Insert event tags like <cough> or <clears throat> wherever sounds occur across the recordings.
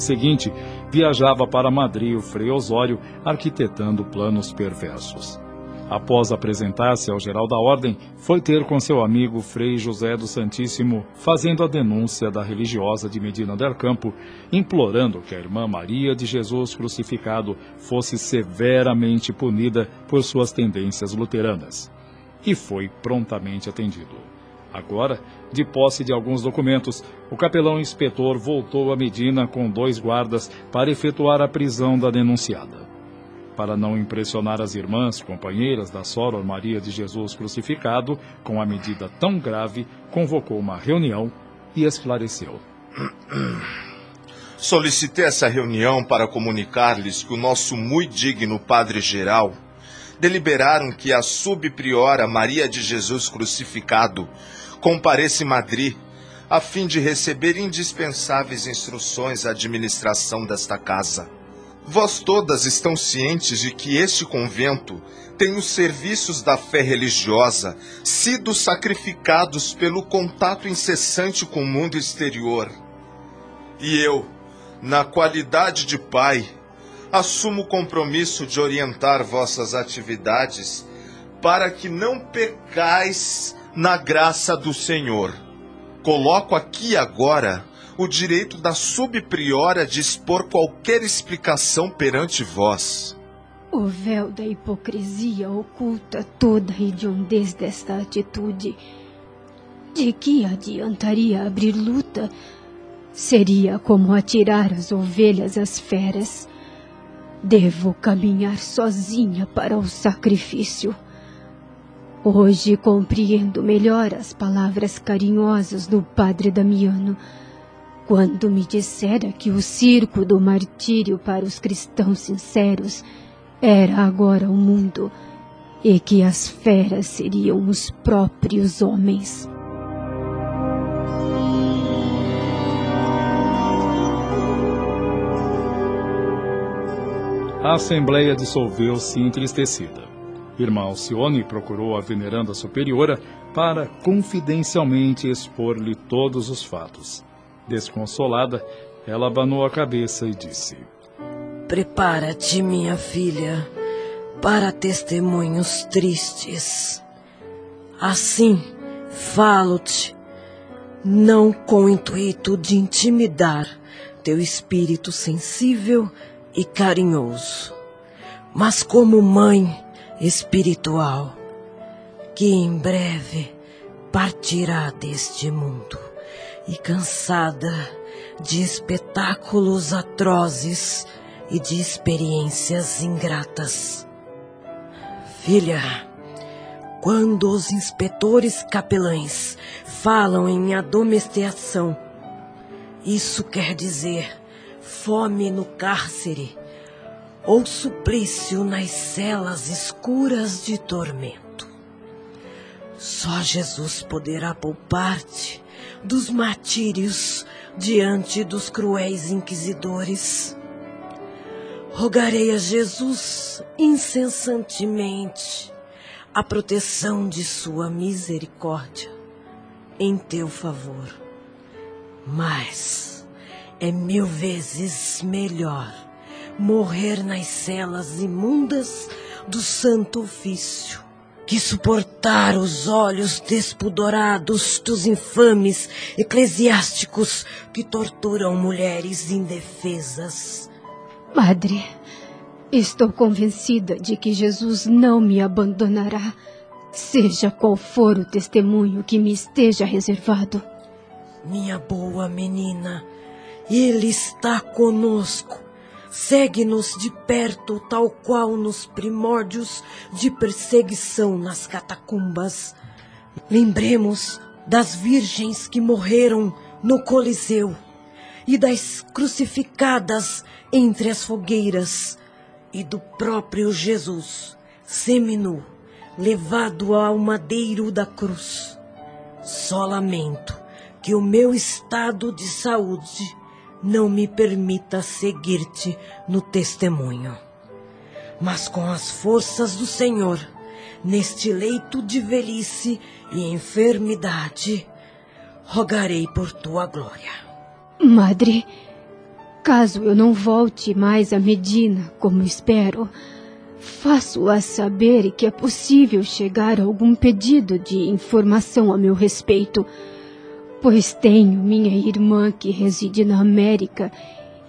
Seguinte, viajava para Madrid o Frei Osório, arquitetando planos perversos. Após apresentar-se ao geral da ordem, foi ter com seu amigo Frei José do Santíssimo, fazendo a denúncia da religiosa de Medina del Campo, implorando que a irmã Maria de Jesus crucificado fosse severamente punida por suas tendências luteranas. E foi prontamente atendido. Agora, de posse de alguns documentos, o capelão inspetor voltou a Medina com dois guardas para efetuar a prisão da denunciada. Para não impressionar as irmãs, companheiras da Soror Maria de Jesus crucificado, com a medida tão grave, convocou uma reunião e esclareceu. <clears throat> Solicitei essa reunião para comunicar-lhes que o nosso muito digno Padre Geral deliberaram que a subpriora Maria de Jesus crucificado compareça em Madrid, a fim de receber indispensáveis instruções à administração desta casa. Vós todas estão cientes de que este convento tem os serviços da fé religiosa sido sacrificados pelo contato incessante com o mundo exterior. E eu, na qualidade de pai, assumo o compromisso de orientar vossas atividades para que não pecais na graça do Senhor. Coloco aqui agora o direito da subpriora de expor qualquer explicação perante vós. O véu da hipocrisia oculta toda a hediondez desta atitude. De que adiantaria abrir luta? Seria como atirar as ovelhas às feras. Devo caminhar sozinha para o sacrifício. Hoje compreendo melhor as palavras carinhosas do padre Damiano, quando me dissera que o circo do martírio para os cristãos sinceros era agora o mundo e que as feras seriam os próprios homens. A Assembleia dissolveu-se entristecida. Irmã Alcione procurou a veneranda superiora para confidencialmente expor-lhe todos os fatos. Desconsolada, ela abanou a cabeça e disse: Prepara-te, minha filha, para testemunhos tristes. Assim, falo-te, não com o intuito de intimidar teu espírito sensível e carinhoso, mas como mãe espiritual que em breve partirá deste mundo e cansada de espetáculos atrozes e de experiências ingratas. Filha, quando os inspetores capelães falam em addomesticação, isso quer dizer fome no cárcere ou suplício nas celas escuras de tormento. Só Jesus poderá poupar-te dos martírios diante dos cruéis inquisidores. Rogarei a Jesus incessantemente a proteção de sua misericórdia em teu favor. Mas é mil vezes melhor morrer nas celas imundas do santo ofício, que suportar os olhos despudorados dos infames eclesiásticos que torturam mulheres indefesas. Madre, estou convencida de que Jesus não me abandonará, seja qual for o testemunho que me esteja reservado. Minha boa menina, Ele está conosco Segue-nos de perto, tal qual nos primórdios de perseguição nas catacumbas. Lembremos das virgens que morreram no Coliseu e das crucificadas entre as fogueiras, e do próprio Jesus, seminu, levado ao madeiro da cruz. Só lamento que o meu estado de saúde não me permita seguir-te no testemunho. Mas com as forças do Senhor, neste leito de velhice e enfermidade, rogarei por tua glória. Madre, caso eu não volte mais a Medina, como espero, faço-a saber que é possível chegar a algum pedido de informação a meu respeito, pois tenho minha irmã que reside na América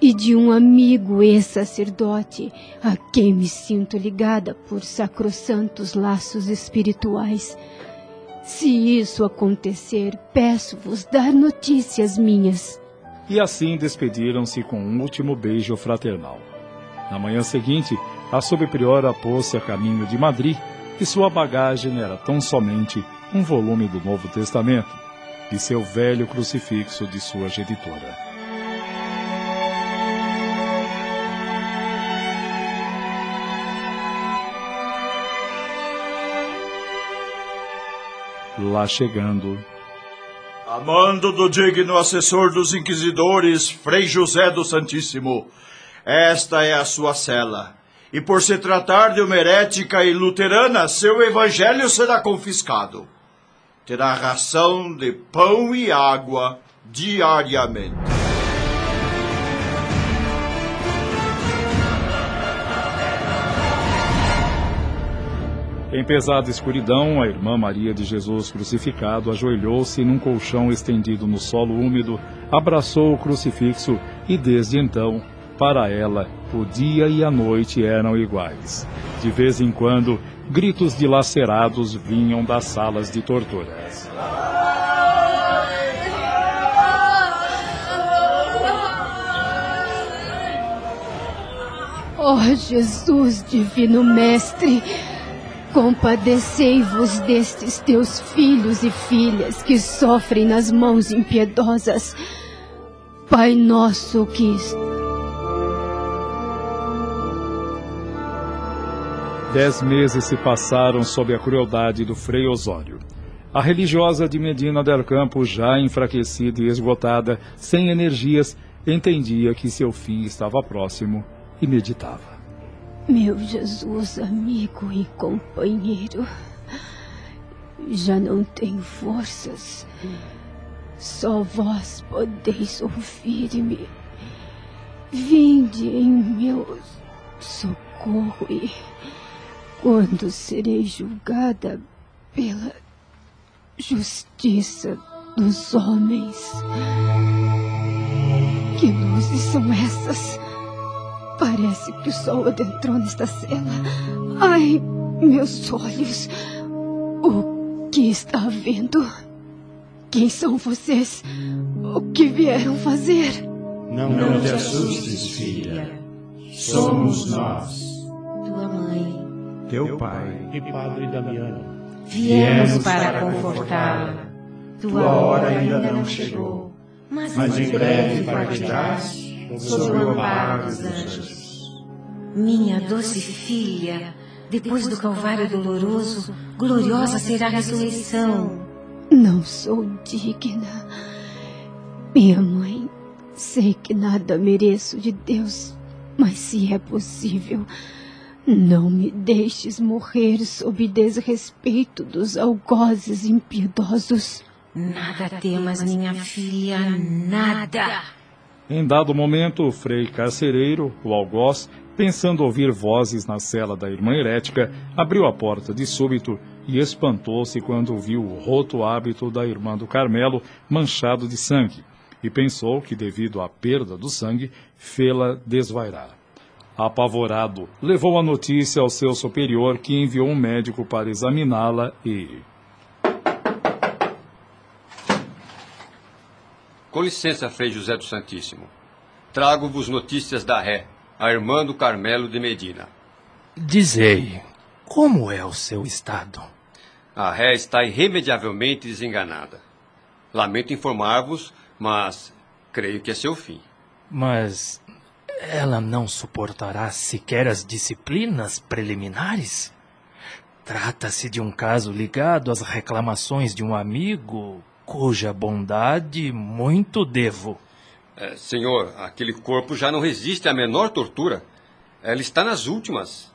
e de um amigo ex-sacerdote a quem me sinto ligada por sacrossantos laços espirituais. Se isso acontecer, peço-vos dar notícias minhas. E assim despediram-se com um último beijo fraternal. Na manhã seguinte, a subpriora pôs-se a caminho de Madrid e sua bagagem era tão somente um volume do Novo Testamento e seu velho crucifixo de sua genitora. lá chegando. Amando do digno assessor dos inquisidores, Frei José do Santíssimo, esta é a sua cela. E por se tratar de uma herética e luterana, seu evangelho será confiscado. Terá ração de pão e água diariamente. Em pesada escuridão, a irmã Maria de Jesus crucificado ajoelhou-se num colchão estendido no solo úmido, abraçou o crucifixo e desde então, para ela, o dia e a noite eram iguais. De vez em quando, gritos dilacerados vinham das salas de torturas. Oh Jesus, divino Mestre! Compadecei-vos destes teus filhos e filhas que sofrem nas mãos impiedosas. Pai nosso que. Dez meses se passaram sob a crueldade do Frei Osório. A religiosa de Medina del Campo, já enfraquecida e esgotada, sem energias, entendia que seu fim estava próximo e meditava. Meu Jesus, amigo e companheiro, já não tenho forças. Só vós podeis ouvir-me. Vinde em meu socorro e quando serei julgada pela justiça dos homens. Que luzes são essas? Parece que o sol adentrou nesta cela. Ai, meus olhos. O que está havendo? Quem são vocês? O que vieram fazer? Não, não te assustes, filha. Somos nós. Tua mãe. Teu pai e Padre Damiano. Viemos para confortá-la. Tua hora ainda não chegou. Mas em breve partirás sob o amparo dos anjos. Minha doce filha, depois do Calvário doloroso, gloriosa será a ressurreição. Não sou digna. Minha mãe, sei que nada mereço de Deus, mas se é possível, não me deixes morrer sob desrespeito dos algozes impiedosos. Nada temas, minha filha, nada. Em dado momento, o frei carcereiro, o algoz, pensando ouvir vozes na cela da irmã herética, abriu a porta de súbito e espantou-se quando viu o roto hábito da irmã do Carmelo manchado de sangue, e pensou que, devido à perda do sangue, fê-la desvairar. Apavorado, levou a notícia ao seu superior, que enviou um médico para examiná-la e. Com licença, Frei José do Santíssimo. Trago-vos notícias da Ré, a irmã do Carmelo de Medina. Dizei, como é o seu estado? A Ré está irremediavelmente desenganada. Lamento informar-vos, mas Creio que é seu fim. Mas ela não suportará sequer as disciplinas preliminares? Trata-se de um caso ligado às reclamações de um amigo cuja bondade muito devo. É, senhor, aquele corpo já não resiste à menor tortura. Ela está nas últimas.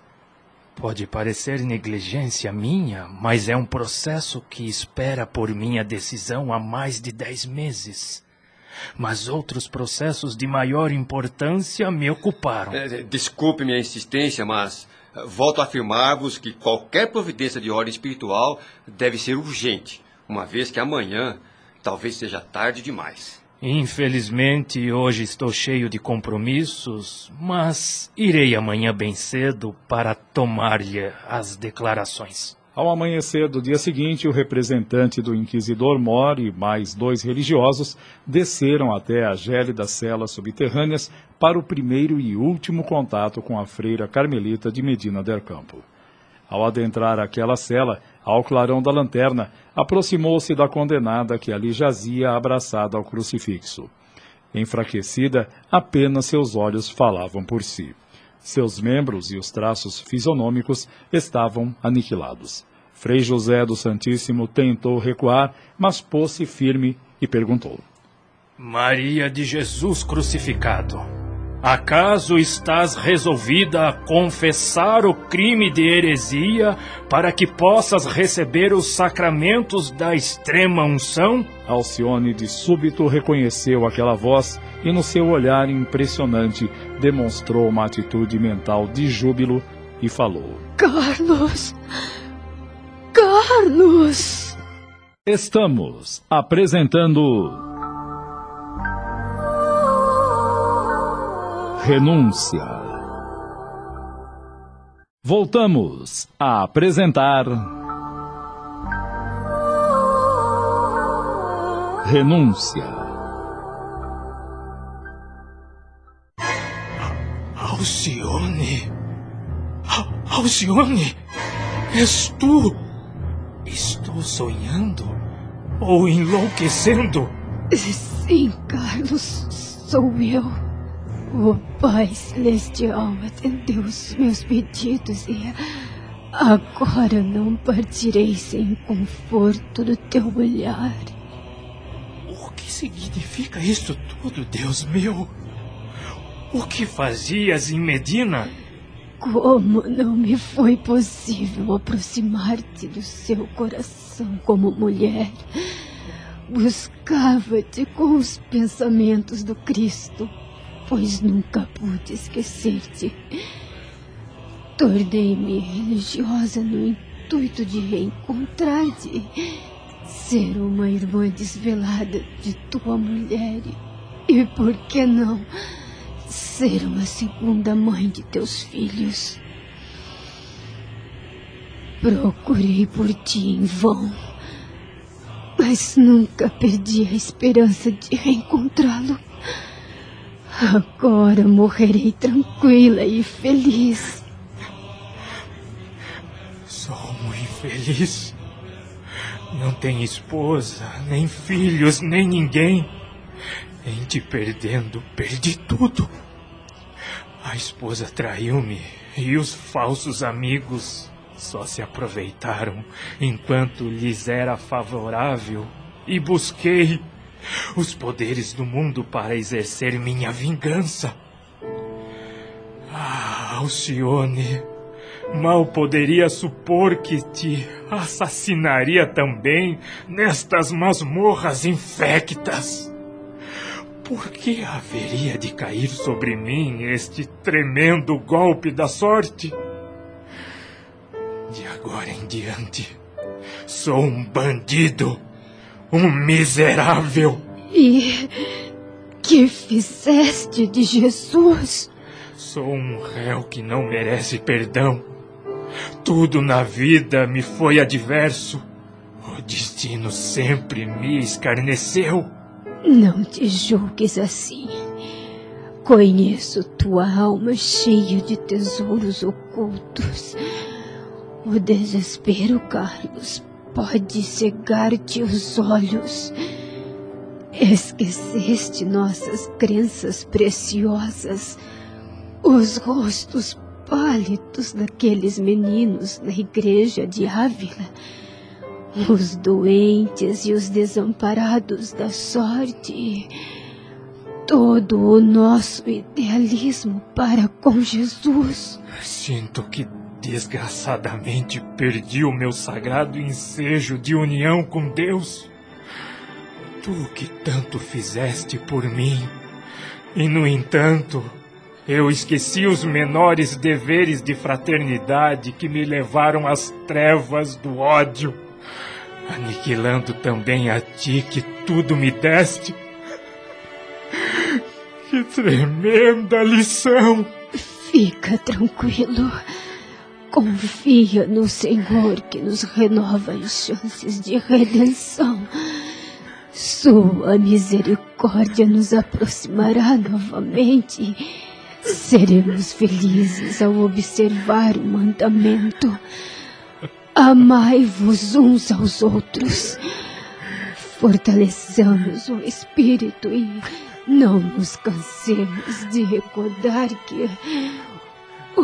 Pode parecer negligência minha, mas é um processo que espera por minha decisão há mais de dez meses. Mas outros processos de maior importância me ocuparam. É, desculpe minha insistência, mas eh, volto a afirmar-vos que qualquer providência de ordem espiritual deve ser urgente, uma vez que amanhã talvez seja tarde demais. Infelizmente, hoje estou cheio de compromissos, mas irei amanhã bem cedo para tomar-lhe as declarações. Ao amanhecer do dia seguinte, o representante do inquisidor Mor e mais dois religiosos desceram até as gélidas celas subterrâneas para o primeiro e último contato com a freira carmelita de Medina del Campo. Ao adentrar aquela cela, ao clarão da lanterna, aproximou-se da condenada que ali jazia abraçada ao crucifixo. Enfraquecida, apenas seus olhos falavam por si. Seus membros e os traços fisionômicos estavam aniquilados. Frei José do Santíssimo tentou recuar, mas pôs-se firme e perguntou: Maria de Jesus crucificado, acaso estás resolvida a confessar o crime de heresia para que possas receber os sacramentos da extrema unção? Alcione de súbito reconheceu aquela voz e no seu olhar impressionante demonstrou uma atitude mental de júbilo e falou: Carlos! Carlos! Estamos apresentando. Renúncia. Voltamos a apresentar. Renúncia. Alcione! Alcione! És tu! Estou sonhando? Ou enlouquecendo? Sim, Carlos, sou eu. O Pai Celestial atendeu os meus pedidos e agora não partirei sem o conforto do teu olhar. O que significa isso tudo, Deus meu? O que fazias em Medina? Como não me foi possível aproximar-te do seu coração como mulher? Buscava-te com os pensamentos do Cristo, pois nunca pude esquecer-te. Tornei-me religiosa no intuito de reencontrar-te, ser uma irmã desvelada de tua mulher e, por que não? ser uma segunda mãe de teus filhos. Procurei por ti em vão, mas nunca perdi a esperança de reencontrá-lo. Agora morrerei tranquila e feliz. Sou um infeliz. Não tenho esposa, nem filhos, nem ninguém. Em te perdendo, perdi tudo. A esposa traiu-me e os falsos amigos só se aproveitaram enquanto lhes era favorável e busquei os poderes do mundo para exercer minha vingança. Ah, Alcione, mal poderia supor que te assassinaria também nestas masmorras infectas. Por que haveria de cair sobre mim este tremendo golpe da sorte? De agora em diante, sou um bandido, um miserável. E que fizeste de Jesus? Sou um réu que não merece perdão. Tudo na vida me foi adverso. O destino sempre me escarneceu. Não te julgues assim. Conheço tua alma cheia de tesouros ocultos. O desespero, Carlos, pode cegar-te os olhos. Esqueceste nossas crenças preciosas, os rostos pálidos daqueles meninos na igreja de Ávila, os doentes e os desamparados da sorte, todo o nosso idealismo para com Jesus. Sinto que desgraçadamente perdi o meu sagrado ensejo de união com Deus. Tu que tanto fizeste por mim, e no entanto, eu esqueci os menores deveres de fraternidade que me levaram às trevas do ódio, aniquilando também a ti que tudo me deste. Que tremenda lição! Fica tranquilo. Confia no Senhor que nos renova as chances de redenção. Sua misericórdia nos aproximará novamente Seremos felizes ao observar o mandamento. Amai-vos uns aos outros. Fortaleçamos o espírito e não nos cansemos de recordar que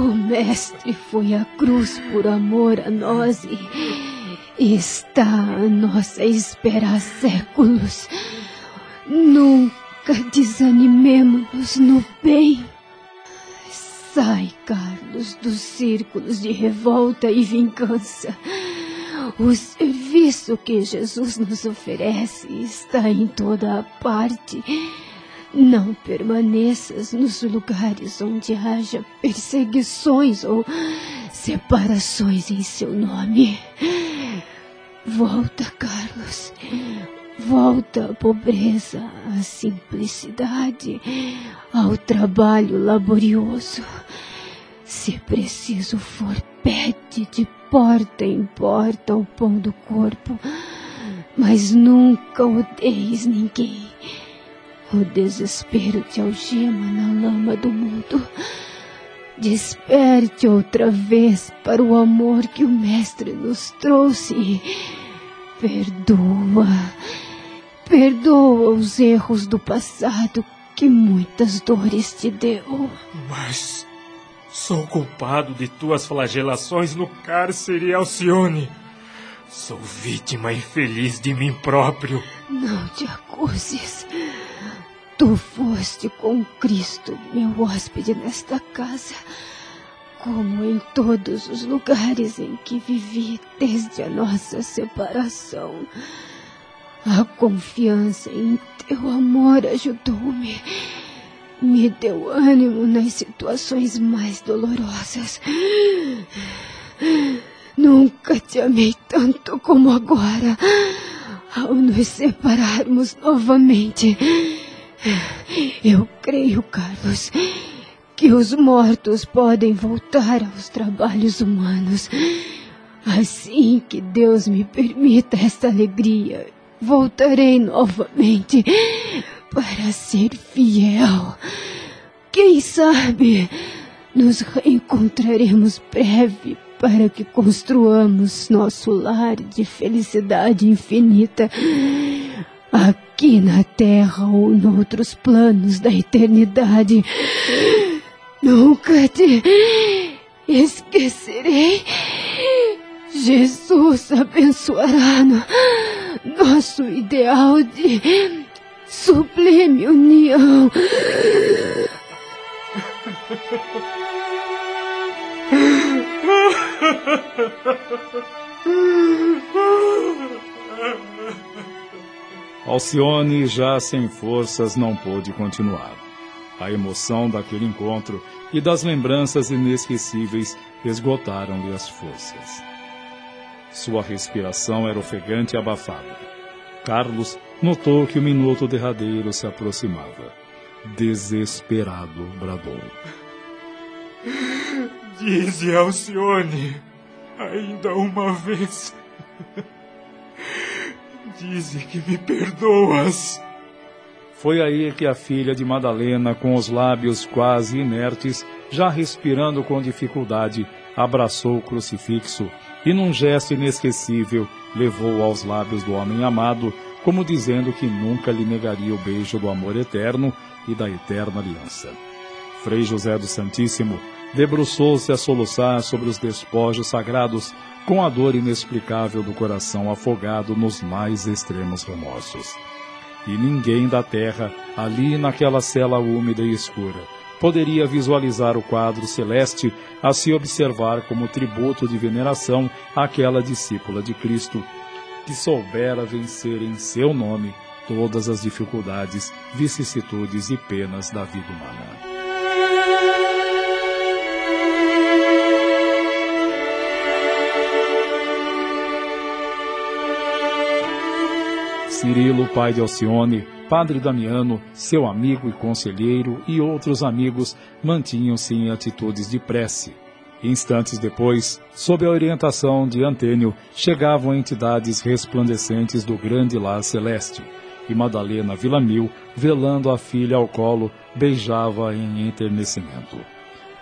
o Mestre foi à cruz por amor a nós e está à nossa espera há séculos. Nunca desanimemos no bem. Sai, Carlos, dos círculos de revolta e vingança. O serviço que Jesus nos oferece está em toda a parte. Não permaneças nos lugares onde haja perseguições ou separações em seu nome. Volta, Carlos. Volta à pobreza, à simplicidade, ao trabalho laborioso. Se preciso for, pede de porta em porta o pão do corpo, mas nunca odeies ninguém. O desespero te algema na lama do mundo. Desperte outra vez para o amor que o Mestre nos trouxe. Perdoa Perdoa os erros do passado que muitas dores te deu. Mas sou culpado de tuas flagelações no cárcere, Alcione. Sou vítima infeliz de mim próprio. Não te acuses. Tu foste com Cristo, meu hóspede nesta casa, como em todos os lugares em que vivi desde a nossa separação. A confiança em teu amor ajudou-me. Me deu ânimo nas situações mais dolorosas. Nunca te amei tanto como agora, ao nos separarmos novamente. Eu creio, Carlos, que os mortos podem voltar aos trabalhos humanos. Assim que Deus me permita esta alegria voltarei novamente para ser fiel. Quem sabe nos reencontraremos breve para que construamos nosso lar de felicidade infinita aqui na Terra ou noutros planos da eternidade. Nunca te esquecerei. Jesus abençoará nosso ideal de sublime união. <laughs> Alcione, já sem forças, não pôde continuar. A emoção daquele encontro e das lembranças inesquecíveis esgotaram-lhe as forças. Sua respiração era ofegante e abafada. Carlos notou que o minuto derradeiro se aproximava. Desesperado, bradou. Dize, Alcione, ainda uma vez. Dize que me perdoas. Foi aí que a filha de Madalena, com os lábios quase inertes, já respirando com dificuldade, abraçou o crucifixo e, num gesto inesquecível, levou aos lábios do homem amado como dizendo que nunca lhe negaria o beijo do amor eterno e da eterna aliança. Frei José do Santíssimo debruçou-se a soluçar sobre os despojos sagrados com a dor inexplicável do coração afogado nos mais extremos remorsos. E ninguém da terra, ali naquela cela úmida e escura, poderia visualizar o quadro celeste a se observar como tributo de veneração àquela discípula de Cristo, que soubera vencer em seu nome todas as dificuldades, vicissitudes e penas da vida humana. Cirilo, pai de Alcione, Padre Damiano, seu amigo e conselheiro e outros amigos mantinham-se em atitudes de prece. Instantes depois, sob a orientação de Antênio, chegavam entidades resplandecentes do grande lar celeste, e Madalena Villamil, velando a filha ao colo, beijava em enternecimento.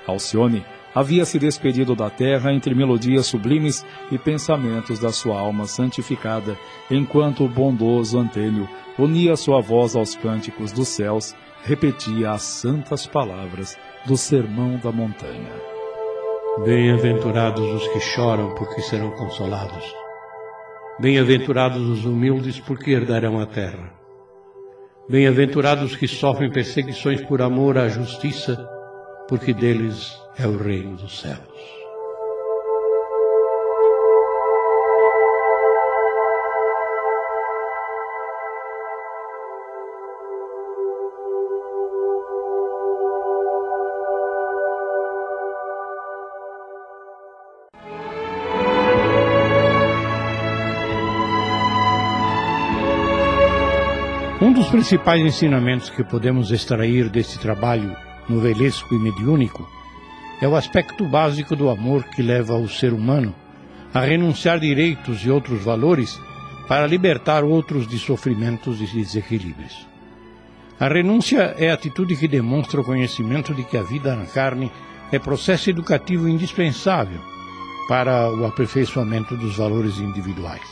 Alcione havia se despedido da terra entre melodias sublimes e pensamentos da sua alma santificada, enquanto o bondoso Antênio unia sua voz aos cânticos dos céus, repetia as santas palavras do Sermão da Montanha. Bem-aventurados os que choram, porque serão consolados. Bem-aventurados os humildes, porque herdarão a terra. Bem-aventurados os que sofrem perseguições por amor à justiça, porque deles é o reino dos céus. Um dos principais ensinamentos que podemos extrair desse trabalho novelesco e mediúnico é o aspecto básico do amor que leva o ser humano a renunciar direitos e outros valores para libertar outros de sofrimentos e desequilíbrios. A renúncia é a atitude que demonstra o conhecimento de que a vida na carne é processo educativo indispensável para o aperfeiçoamento dos valores individuais.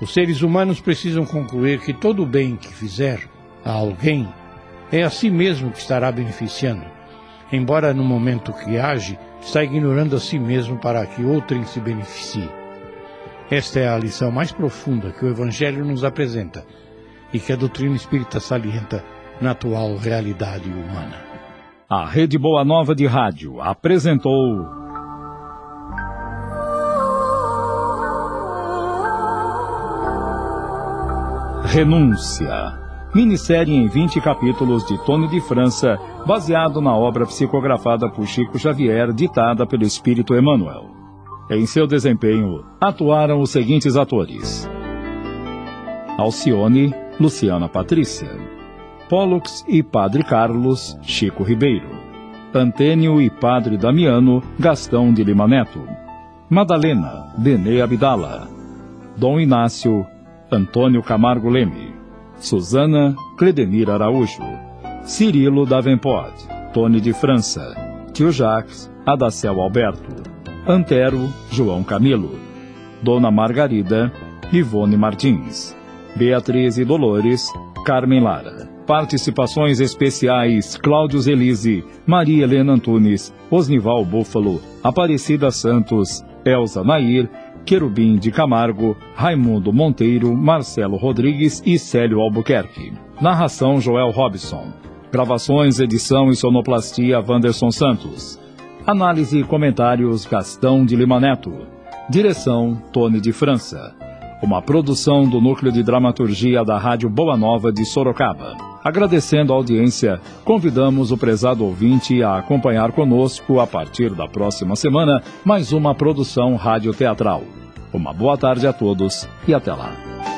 Os seres humanos precisam concluir que todo o bem que fizer a alguém é a si mesmo que estará beneficiando, embora no momento que age, está ignorando a si mesmo para que outrem se beneficie. Esta é a lição mais profunda que o Evangelho nos apresenta e que a doutrina espírita salienta na atual realidade humana. A Rede Boa Nova de Rádio apresentou. Renúncia minissérie em 20 capítulos de Tony de França, baseado na obra psicografada por Chico Xavier, ditada pelo Espírito Emmanuel. Em seu desempenho, atuaram os seguintes atores: Alcione, Luciana Patrícia, Pollux e Padre Carlos, Chico Ribeiro, Antênio e Padre Damiano, Gastão de Lima Neto, Madalena, Benê Abdala, Dom Inácio, Antônio Camargo Leme, Susana Cledemir Araújo, Cirilo Davenport, Tony de França, Tio Jacques, Adacel Alberto, Antero, João Camilo, Dona Margarida, Ivone Martins, Beatriz e Dolores, Carmen Lara. Participações especiais Cláudio Zelise, Maria Helena Antunes, Osnival Búfalo, Aparecida Santos, Elza Nair Querubim de Camargo, Raimundo Monteiro, Marcelo Rodrigues e Célio Albuquerque. Narração Joel Robson. Gravações, edição e sonoplastia Wanderson Santos. Análise e comentários Gastão de Lima Neto. Direção Tony de França. Uma produção do Núcleo de Dramaturgia da Rádio Boa Nova de Sorocaba. Agradecendo a audiência, convidamos o prezado ouvinte a acompanhar conosco, a partir da próxima semana, mais uma produção radioteatral. Uma boa tarde a todos e até lá.